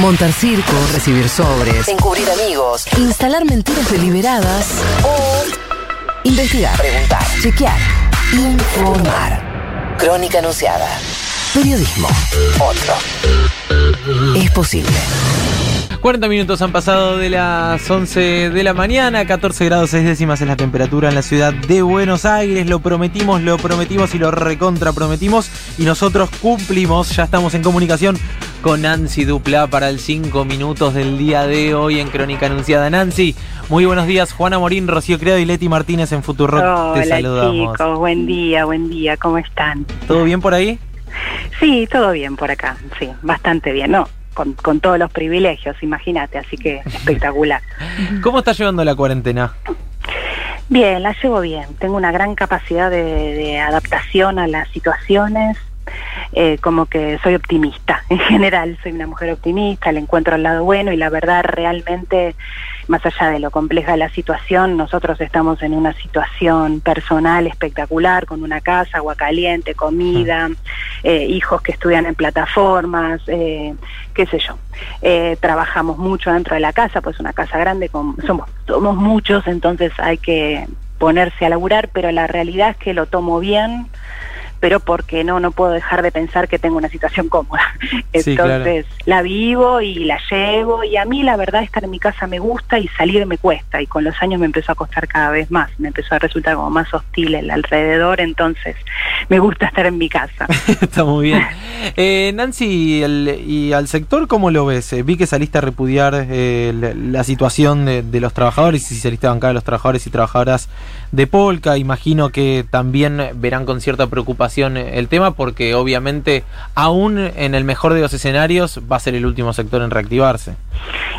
Montar circo, recibir sobres, encubrir amigos, instalar mentiras deliberadas o investigar, preguntar, chequear, informar. Crónica anunciada. Periodismo. Otro. Es posible. 40 minutos han pasado de las 11 de la mañana, 14 grados 6 décimas es la temperatura en la ciudad de Buenos Aires. Lo prometimos, lo prometimos y lo recontra prometimos y nosotros cumplimos. Ya estamos en comunicación con Nancy Dupla para el 5 minutos del día de hoy en Crónica Anunciada. Nancy, muy buenos días. Juana Morín, Rocío Credo y Leti Martínez en Futuro. Te saludamos. chicos, buen día, buen día. ¿Cómo están? ¿Todo bien por ahí? Sí, todo bien por acá. Sí, bastante bien. No, con, todos los privilegios, imagínate, así que espectacular. ¿Cómo estás llevando la cuarentena? Bien, la llevo bien. Tengo una gran capacidad de, adaptación a las situaciones. Eh, como que soy optimista en general, soy una mujer optimista, le encuentro el lado bueno y la verdad realmente más allá de lo compleja de la situación, nosotros estamos en una situación personal espectacular, con una casa, agua caliente, comida, eh, hijos que estudian en plataformas, eh, qué sé yo. Eh, trabajamos mucho dentro de la casa, pues una casa grande, somos, somos muchos, entonces hay que ponerse a laburar, pero la realidad es que lo tomo bien pero porque no, no puedo dejar de pensar que tengo una situación cómoda. Entonces la vivo y la llevo y a mí la verdad estar en mi casa me gusta y salir me cuesta y con los años me empezó a costar cada vez más, me empezó a resultar como más hostil el alrededor, entonces me gusta estar en mi casa. Está muy bien. Eh, Nancy, ¿y al sector cómo lo ves? Eh, vi que saliste a repudiar eh, la, situación de, de, los trabajadores y saliste a bancar a los trabajadores y trabajadoras de Polka, imagino que también verán con cierta preocupación el tema porque obviamente aún en el mejor de los escenarios va a ser el último sector en reactivarse.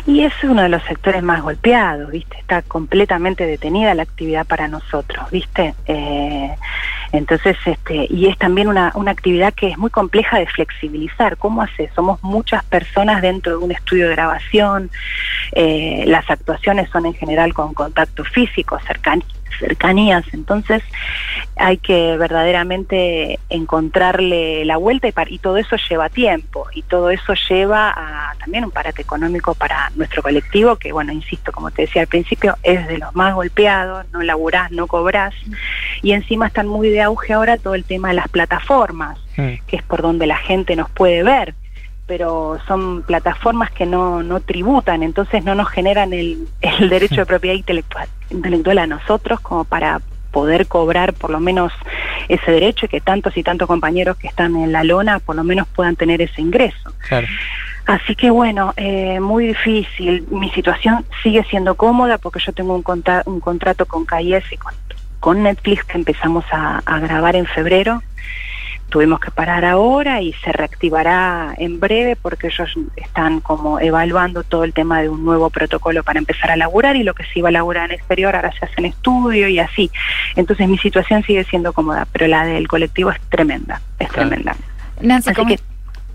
Y es uno de los sectores más golpeados, ¿viste? Está completamente detenida la actividad para nosotros, ¿viste? Eh, entonces, este, y es también una, una actividad que es muy compleja de flexibilizar. ¿Cómo hace? Somos muchas personas dentro de un estudio de grabación, eh, las actuaciones son en general con contacto físico, cercanía cercanías. Entonces hay que verdaderamente encontrarle la vuelta y, y, todo eso lleva tiempo y todo eso lleva a también un parate económico para nuestro colectivo que, bueno, insisto, como te decía al principio, es de los más golpeados, no laburás, no cobrás y encima están muy de auge ahora todo el tema de las plataformas, que es por donde la gente nos puede ver pero son plataformas que no, no tributan, entonces no nos generan el, el derecho de propiedad intelectual, intelectual a nosotros como para poder cobrar por lo menos ese derecho y que tantos y tantos compañeros que están en la lona por lo menos puedan tener ese ingreso. Así que bueno, eh, muy difícil. Mi situación sigue siendo cómoda porque yo tengo un, un contrato con KIS y con, con Netflix que empezamos a, a grabar en febrero tuvimos que parar ahora y se reactivará en breve porque ellos están como evaluando todo el tema de un nuevo protocolo para empezar a laburar y lo que se iba a laburar en exterior ahora se hace en estudio y así. Entonces mi situación sigue siendo cómoda, pero la del colectivo es tremenda, es tremenda. Nancy,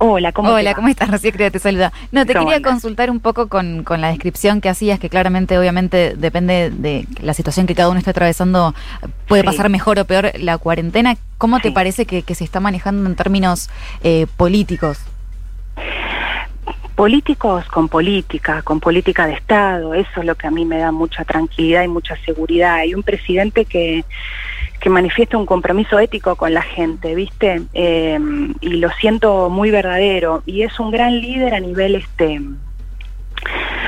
Hola, ¿cómo, Hola, ¿cómo estás? Rocío te saluda. No, te quería consultar un poco con, la descripción que hacías, que claramente, obviamente, depende de la situación que cada uno esté atravesando, puede pasar mejor o peor la cuarentena. ¿Cómo te parece que, se está manejando en términos eh, políticos? políticos con política, con política de Estado, eso es lo que a mí me da mucha tranquilidad y mucha seguridad. Hay un presidente que que manifiesta un compromiso ético con la gente, ¿viste? Eh, y lo siento muy verdadero. Y es un gran líder a nivel este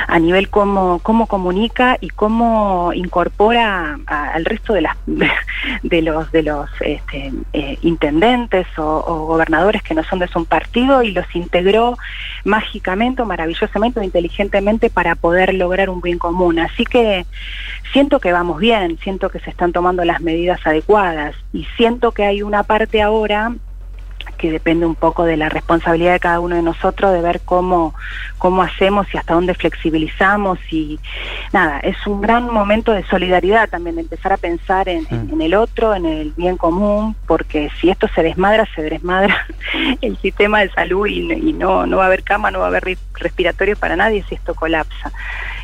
a nivel cómo, cómo comunica y cómo incorpora al resto de las de los de los este, eh, intendentes o, gobernadores que no son de su partido y los integró mágicamente o maravillosamente o inteligentemente para poder lograr un bien común. Así que siento que vamos bien, siento que se están tomando las medidas adecuadas y siento que hay una parte ahora que depende un poco de la responsabilidad de cada uno de nosotros de ver cómo, cómo hacemos y hasta dónde flexibilizamos y nada, es un gran momento de solidaridad también, de empezar a pensar en, el otro, en el bien común, porque si esto se desmadra, se desmadra el sistema de salud y, no, no va a haber cama, no va a haber respiratorio para nadie si esto colapsa.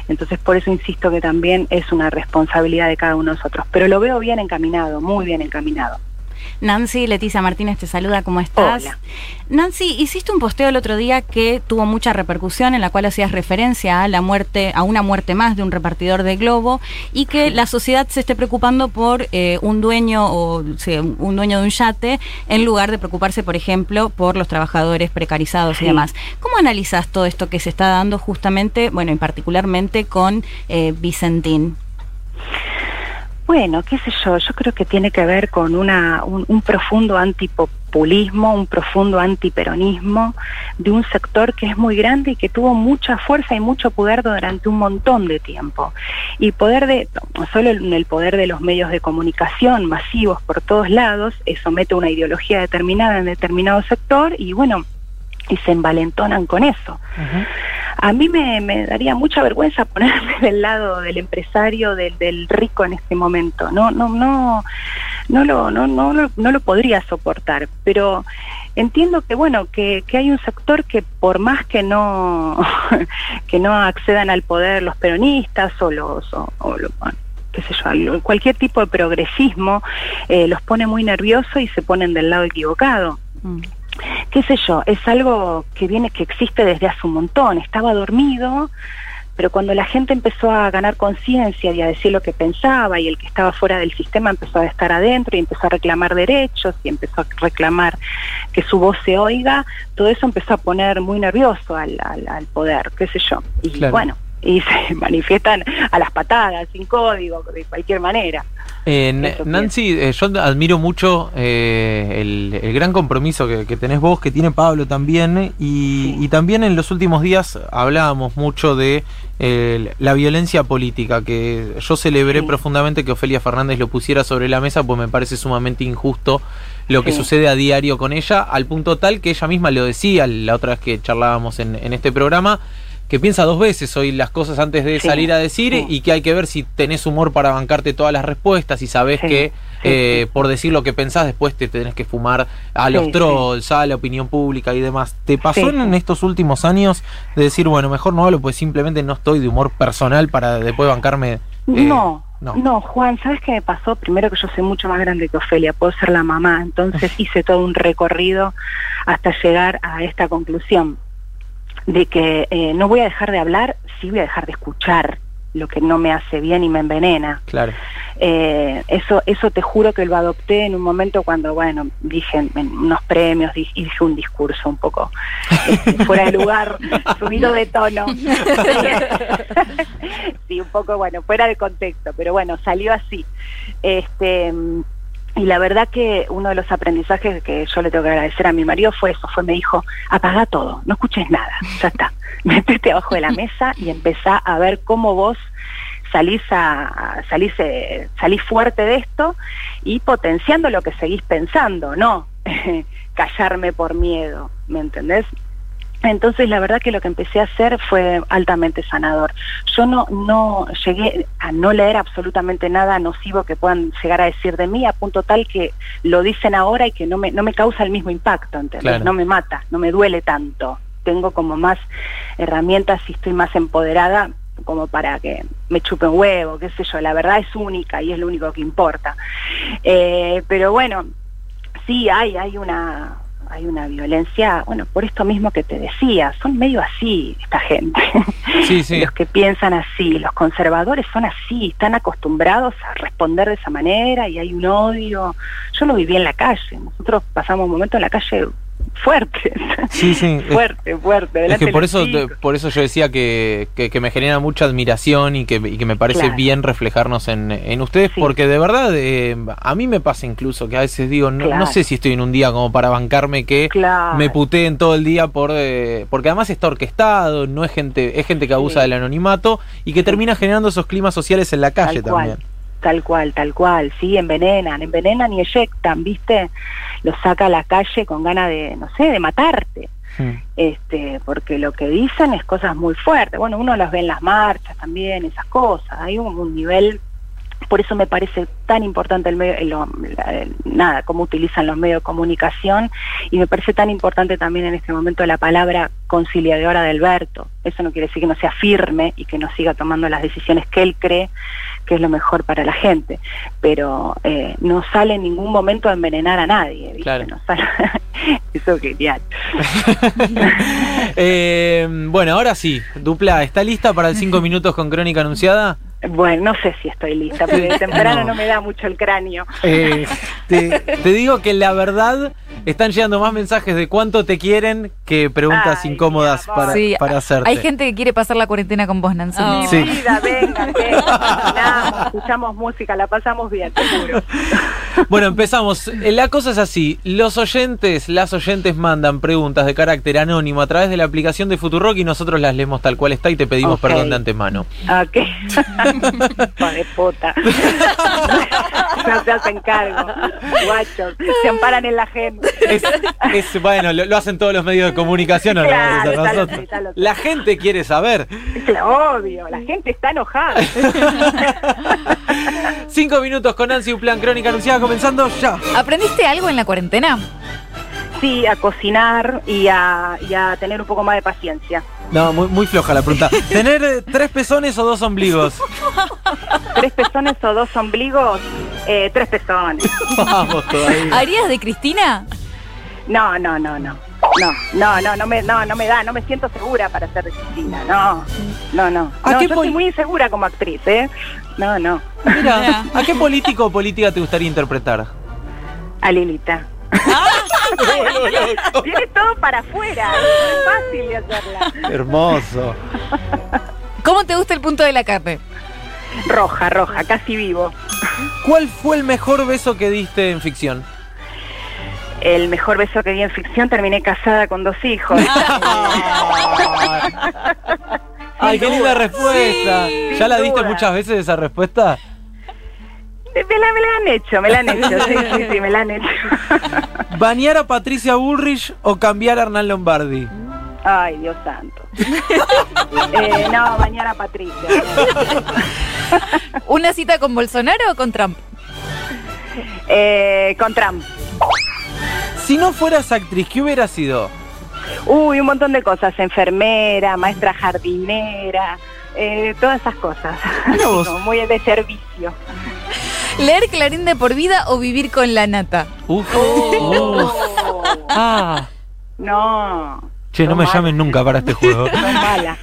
Entonces por eso insisto que también es una responsabilidad de cada uno de nosotros, pero lo veo bien encaminado, muy bien encaminado. Nancy Leticia Martínez te saluda, ¿cómo estás? Hola. Nancy, hiciste un posteo el otro día que tuvo mucha repercusión, en la cual hacías referencia a la muerte, a una muerte más de un repartidor de globo, y que la sociedad se esté preocupando por eh, un dueño o un dueño de un yate, en lugar de preocuparse, por ejemplo, por los trabajadores precarizados y demás. ¿Cómo analizas todo esto que se está dando justamente, bueno, en particularmente con eh, Vicentín? Bueno, qué sé yo, yo creo que tiene que ver con una, un, profundo antipopulismo, un profundo antiperonismo de un sector que es muy grande y que tuvo mucha fuerza y mucho poder durante un montón de tiempo. Y poder de, no solo el poder de los medios de comunicación masivos por todos lados, eso mete una ideología determinada en determinado sector y bueno, y se envalentonan con eso. A mí me, daría mucha vergüenza ponerme del lado del empresario, del, rico en este momento. No, no, no, no lo, no, no, lo podría soportar. Pero entiendo que bueno, que, que hay un sector que por más que no, que no accedan al poder los peronistas o los, o, qué sé yo, cualquier tipo de progresismo, eh, los pone muy nerviosos y se ponen del lado equivocado. Mm qué sé yo, es algo que viene, que existe desde hace un montón. Estaba dormido, pero cuando la gente empezó a ganar conciencia y a decir lo que pensaba y el que estaba fuera del sistema empezó a estar adentro y empezó a reclamar derechos y empezó a reclamar que su voz se oiga, todo eso empezó a poner muy nervioso al, al, poder, qué sé yo. Y bueno, y se manifiestan a las patadas, sin código, de cualquier manera. Eh, Nancy, eh, yo admiro mucho eh, el, gran compromiso que, tenés vos, que tiene Pablo también, y, también en los últimos días hablábamos mucho de la violencia política, que yo celebré profundamente que Ofelia Fernández lo pusiera sobre la mesa, pues me parece sumamente injusto lo que sucede a diario con ella, al punto tal que ella misma lo decía la otra vez que charlábamos en, en este programa, que piensa dos veces hoy las cosas antes de salir a decir y que hay que ver si tenés humor para bancarte todas las respuestas y sabés que eh, por decir lo que pensás después te tenés que fumar a los trolls, a la opinión pública y demás. ¿Te pasó en estos últimos años de decir, bueno, mejor no hablo, pues simplemente no estoy de humor personal para después bancarme? Eh, no, no. no, Juan, ¿sabes qué me pasó? Primero que yo soy mucho más grande que Ofelia, puedo ser la mamá, entonces hice todo un recorrido hasta llegar a esta conclusión de que eh, no voy a dejar de hablar, sí voy a dejar de escuchar lo que no me hace bien y me envenena. Claro. Eh, eso, eso te juro que lo adopté en un momento cuando, bueno, dije en unos premios y dije un discurso un poco este, fuera de lugar, subido de tono. sí, un poco, bueno, fuera de contexto, pero bueno, salió así. Este y la verdad que uno de los aprendizajes que yo le tengo que agradecer a mi marido fue eso, fue me dijo, apaga todo, no escuches nada, ya está, metete abajo de la mesa y empezá a ver cómo vos salís a, salís, eh, salís fuerte de esto y potenciando lo que seguís pensando, no callarme por miedo, ¿me entendés? Entonces la verdad que lo que empecé a hacer fue altamente sanador. Yo no, no llegué a no leer absolutamente nada nocivo que puedan llegar a decir de mí, a punto tal que lo dicen ahora y que no me, no me causa el mismo impacto, ¿entendés? No me mata, no me duele tanto. Tengo como más herramientas y estoy más empoderada como para que me chupen huevo, qué sé yo, la verdad es única y es lo único que importa. Eh, pero bueno, sí hay, hay una hay una violencia, bueno, por esto mismo que te decía, son medio así esta gente. los que piensan así, los conservadores son así, están acostumbrados a responder de esa manera y hay un odio. Yo lo viví en la calle, nosotros pasamos un momento en la calle fuerte. Sí, sí. fuerte, fuerte. Es que por eso, por eso yo decía que, que, me genera mucha admiración y que, y que me parece bien reflejarnos en, en ustedes, porque de verdad eh, a mí me pasa incluso que a veces digo, no, no, sé si estoy en un día como para bancarme que me puteen todo el día por eh, porque además está orquestado, no es gente, es gente que abusa del anonimato y que termina generando esos climas sociales en la calle también. Tal cual, tal cual, sí, envenenan, envenenan y eyectan, ¿viste? Los saca a la calle con ganas de, no sé, de matarte. Hmm. Este, porque lo que dicen es cosas muy fuertes. Bueno, uno las ve en las marchas también, esas cosas. Hay un, nivel Por eso me parece tan importante el medio, nada, cómo utilizan los medios de comunicación y me parece tan importante también en este momento la palabra conciliadora de Alberto. Eso no quiere decir que no sea firme y que no siga tomando las decisiones que él cree que es lo mejor para la gente, pero eh, no sale en ningún momento a envenenar a nadie. ¿viste? No sale... Eso es genial. eh, bueno, ahora sí, Dupla, ¿está lista para el 5 minutos con Crónica Anunciada? Bueno, no sé si estoy lista, porque de temprano no. me da mucho el cráneo. Eh, te, digo que la verdad están llegando más mensajes de cuánto te quieren que preguntas incómodas para, para hacerte. Hay gente que quiere pasar la cuarentena con vos, Nancy. Oh. Sí. Vida, venga, venga, escuchamos música, la pasamos bien, seguro. Bueno, empezamos. La cosa es así. Los oyentes, las oyentes mandan preguntas de carácter anónimo a través de la aplicación de Futurock y nosotros las leemos tal cual está y te pedimos perdón de antemano. Ok. de puta. no se hacen cargo. Guachos. Se amparan en la gente. Es, bueno, lo, hacen todos los medios de comunicación. ¿o nosotros. La gente quiere saber. Lo obvio. La gente está enojada. Cinco minutos con Nancy, un plan crónica anunciada comenzando ya. ¿Aprendiste algo en la cuarentena? Sí, a cocinar y a, y a tener un poco más de paciencia. No, muy, muy floja la pregunta. ¿Tener eh, tres pezones o dos ombligos? ¿Tres pezones o dos ombligos? Eh, tres pezones. Vamos todavía. ¿Harías de Cristina? No, no, no, no. No, no, no, no me, no, no me da, no me siento segura para ser de Cristina, no, no, no. no yo soy muy insegura como actriz, ¿eh? No, no. Mira, ¿a qué político o política te gustaría interpretar? A Lilita. Tiene todo para afuera, es fácil de hacerla. Hermoso. ¿Cómo te gusta el punto de la carne? Roja, roja, casi vivo. ¿Cuál fue el mejor beso que diste en ficción? El mejor beso que di en ficción, terminé casada con dos hijos. Ay, qué linda respuesta. ¿Ya la diste muchas veces esa respuesta? Me la, han hecho, me la han hecho, sí, sí, sí, me la han hecho. ¿Bañar a Patricia Bullrich o cambiar a Hernán Lombardi? Ay, Dios santo. eh, no, bañar a Patricia. ¿Una cita con Bolsonaro o con Trump? Eh, con Trump. Si no fueras actriz, ¿qué hubiera sido? Uy, un montón de cosas. Enfermera, maestra jardinera, eh, todas esas cosas. muy de servicio. ¿Leer Clarín de por vida o vivir con la nata? Uf. Oh. Ah. No. Che, no, me llamen nunca para este juego. No mala.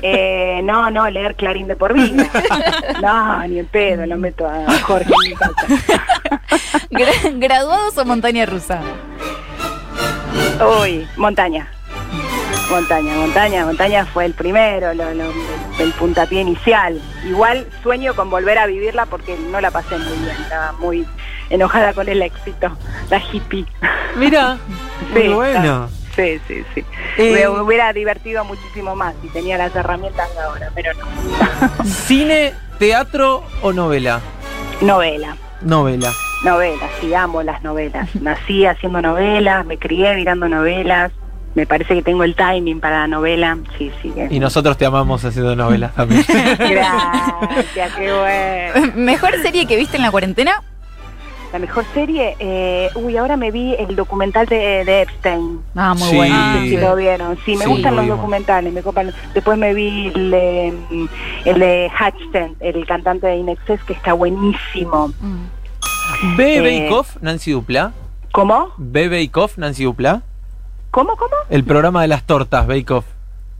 Eh, no, no, leer Clarín de por vida. No, ni en pedo, lo meto a Jorge en mi casa. ¿Graduados o montaña rusa? Uy, montaña. Montaña, montaña, montaña fue el primero, el puntapié inicial. Igual sueño con volver a vivirla porque no la pasé muy bien, estaba muy enojada con el éxito, la hippie. Mira, muy bueno. Sí, sí, sí. Me eh, hubiera divertido muchísimo más si tenía las herramientas de ahora, pero no. ¿Cine, teatro o novela? Novela. Novela. Novela, sí, amo las novelas. Nací haciendo novelas, me crié mirando novelas me parece que tengo el timing para la novela. Sí, sí. Y nosotros te amamos haciendo novelas también. Gracias, qué bueno. ¿Mejor serie que viste en la cuarentena? La mejor serie, eh, uy, ahora me vi el documental de, Epstein. Ah, muy bueno. No sé si lo vieron. Sí, me gustan los documentales. Me copan. Después me vi el de, el de Hatchton, el cantante de Inexcess, que está buenísimo. Mm. ¿Bebe eh, Nancy Dupla? ¿Cómo? ¿Bebe Nancy Dupla? ¿Cómo, cómo? El programa de las tortas, Bake Off.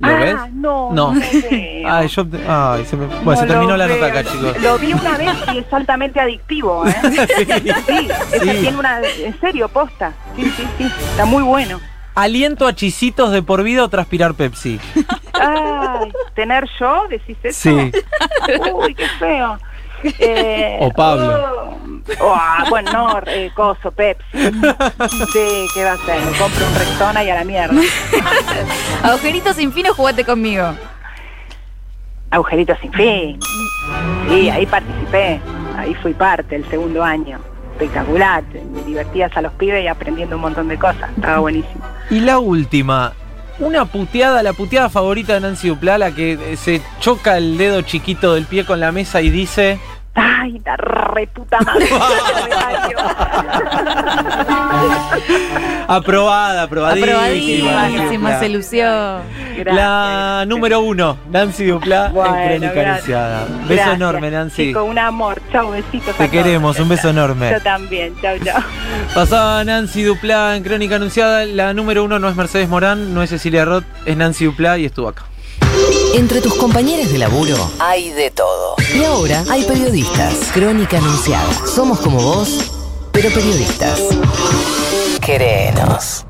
¿Lo ah, ves? No, no. ay, yo, ay, se me, bueno, se terminó la nota acá, chicos. Lo vi una vez y es altamente adictivo, ¿eh? sí, sí, sí. tiene una, en serio, posta. Sí, sí, sí, está muy bueno. Aliento a chisitos de por vida o transpirar Pepsi. Ay, ¿tener yo? ¿Decís eso? Sí. Uy, qué feo. Eh, o Pablo. Oh, ah, bueno, no, eh, coso, Pepsi. Sí, ¿qué va a hacer? Me compro un Rexona y a la mierda. Agujeritos sin fin o jugate conmigo. Agujeritos sin fin. Sí, ahí participé. Ahí fui parte el segundo año. Espectacular. Me divertías a los pibes y aprendiendo un montón de cosas. Estaba buenísimo. Y la última, una puteada, la puteada favorita de Nancy Duplá, la que se choca el dedo chiquito del pie con la mesa y dice... Ay, la reputa madre. Aprobada, aprobadísima. Aprobadísima, se lució. la número uno, Nancy Duplá en Crónica Anunciada. Beso enorme, Nancy. Con un amor. Chau, besitos. Te queremos, un beso enorme. Yo también, chau, chau. Pasaba Nancy Duplá en Crónica Anunciada. La número uno no es Mercedes Morán, no es Cecilia Roth, es Nancy Duplá y estuvo acá. Entre tus compañeros de laburo hay de todo. Y ahora hay periodistas. Crónica Anunciada. Somos como vos, pero periodistas. Querenos.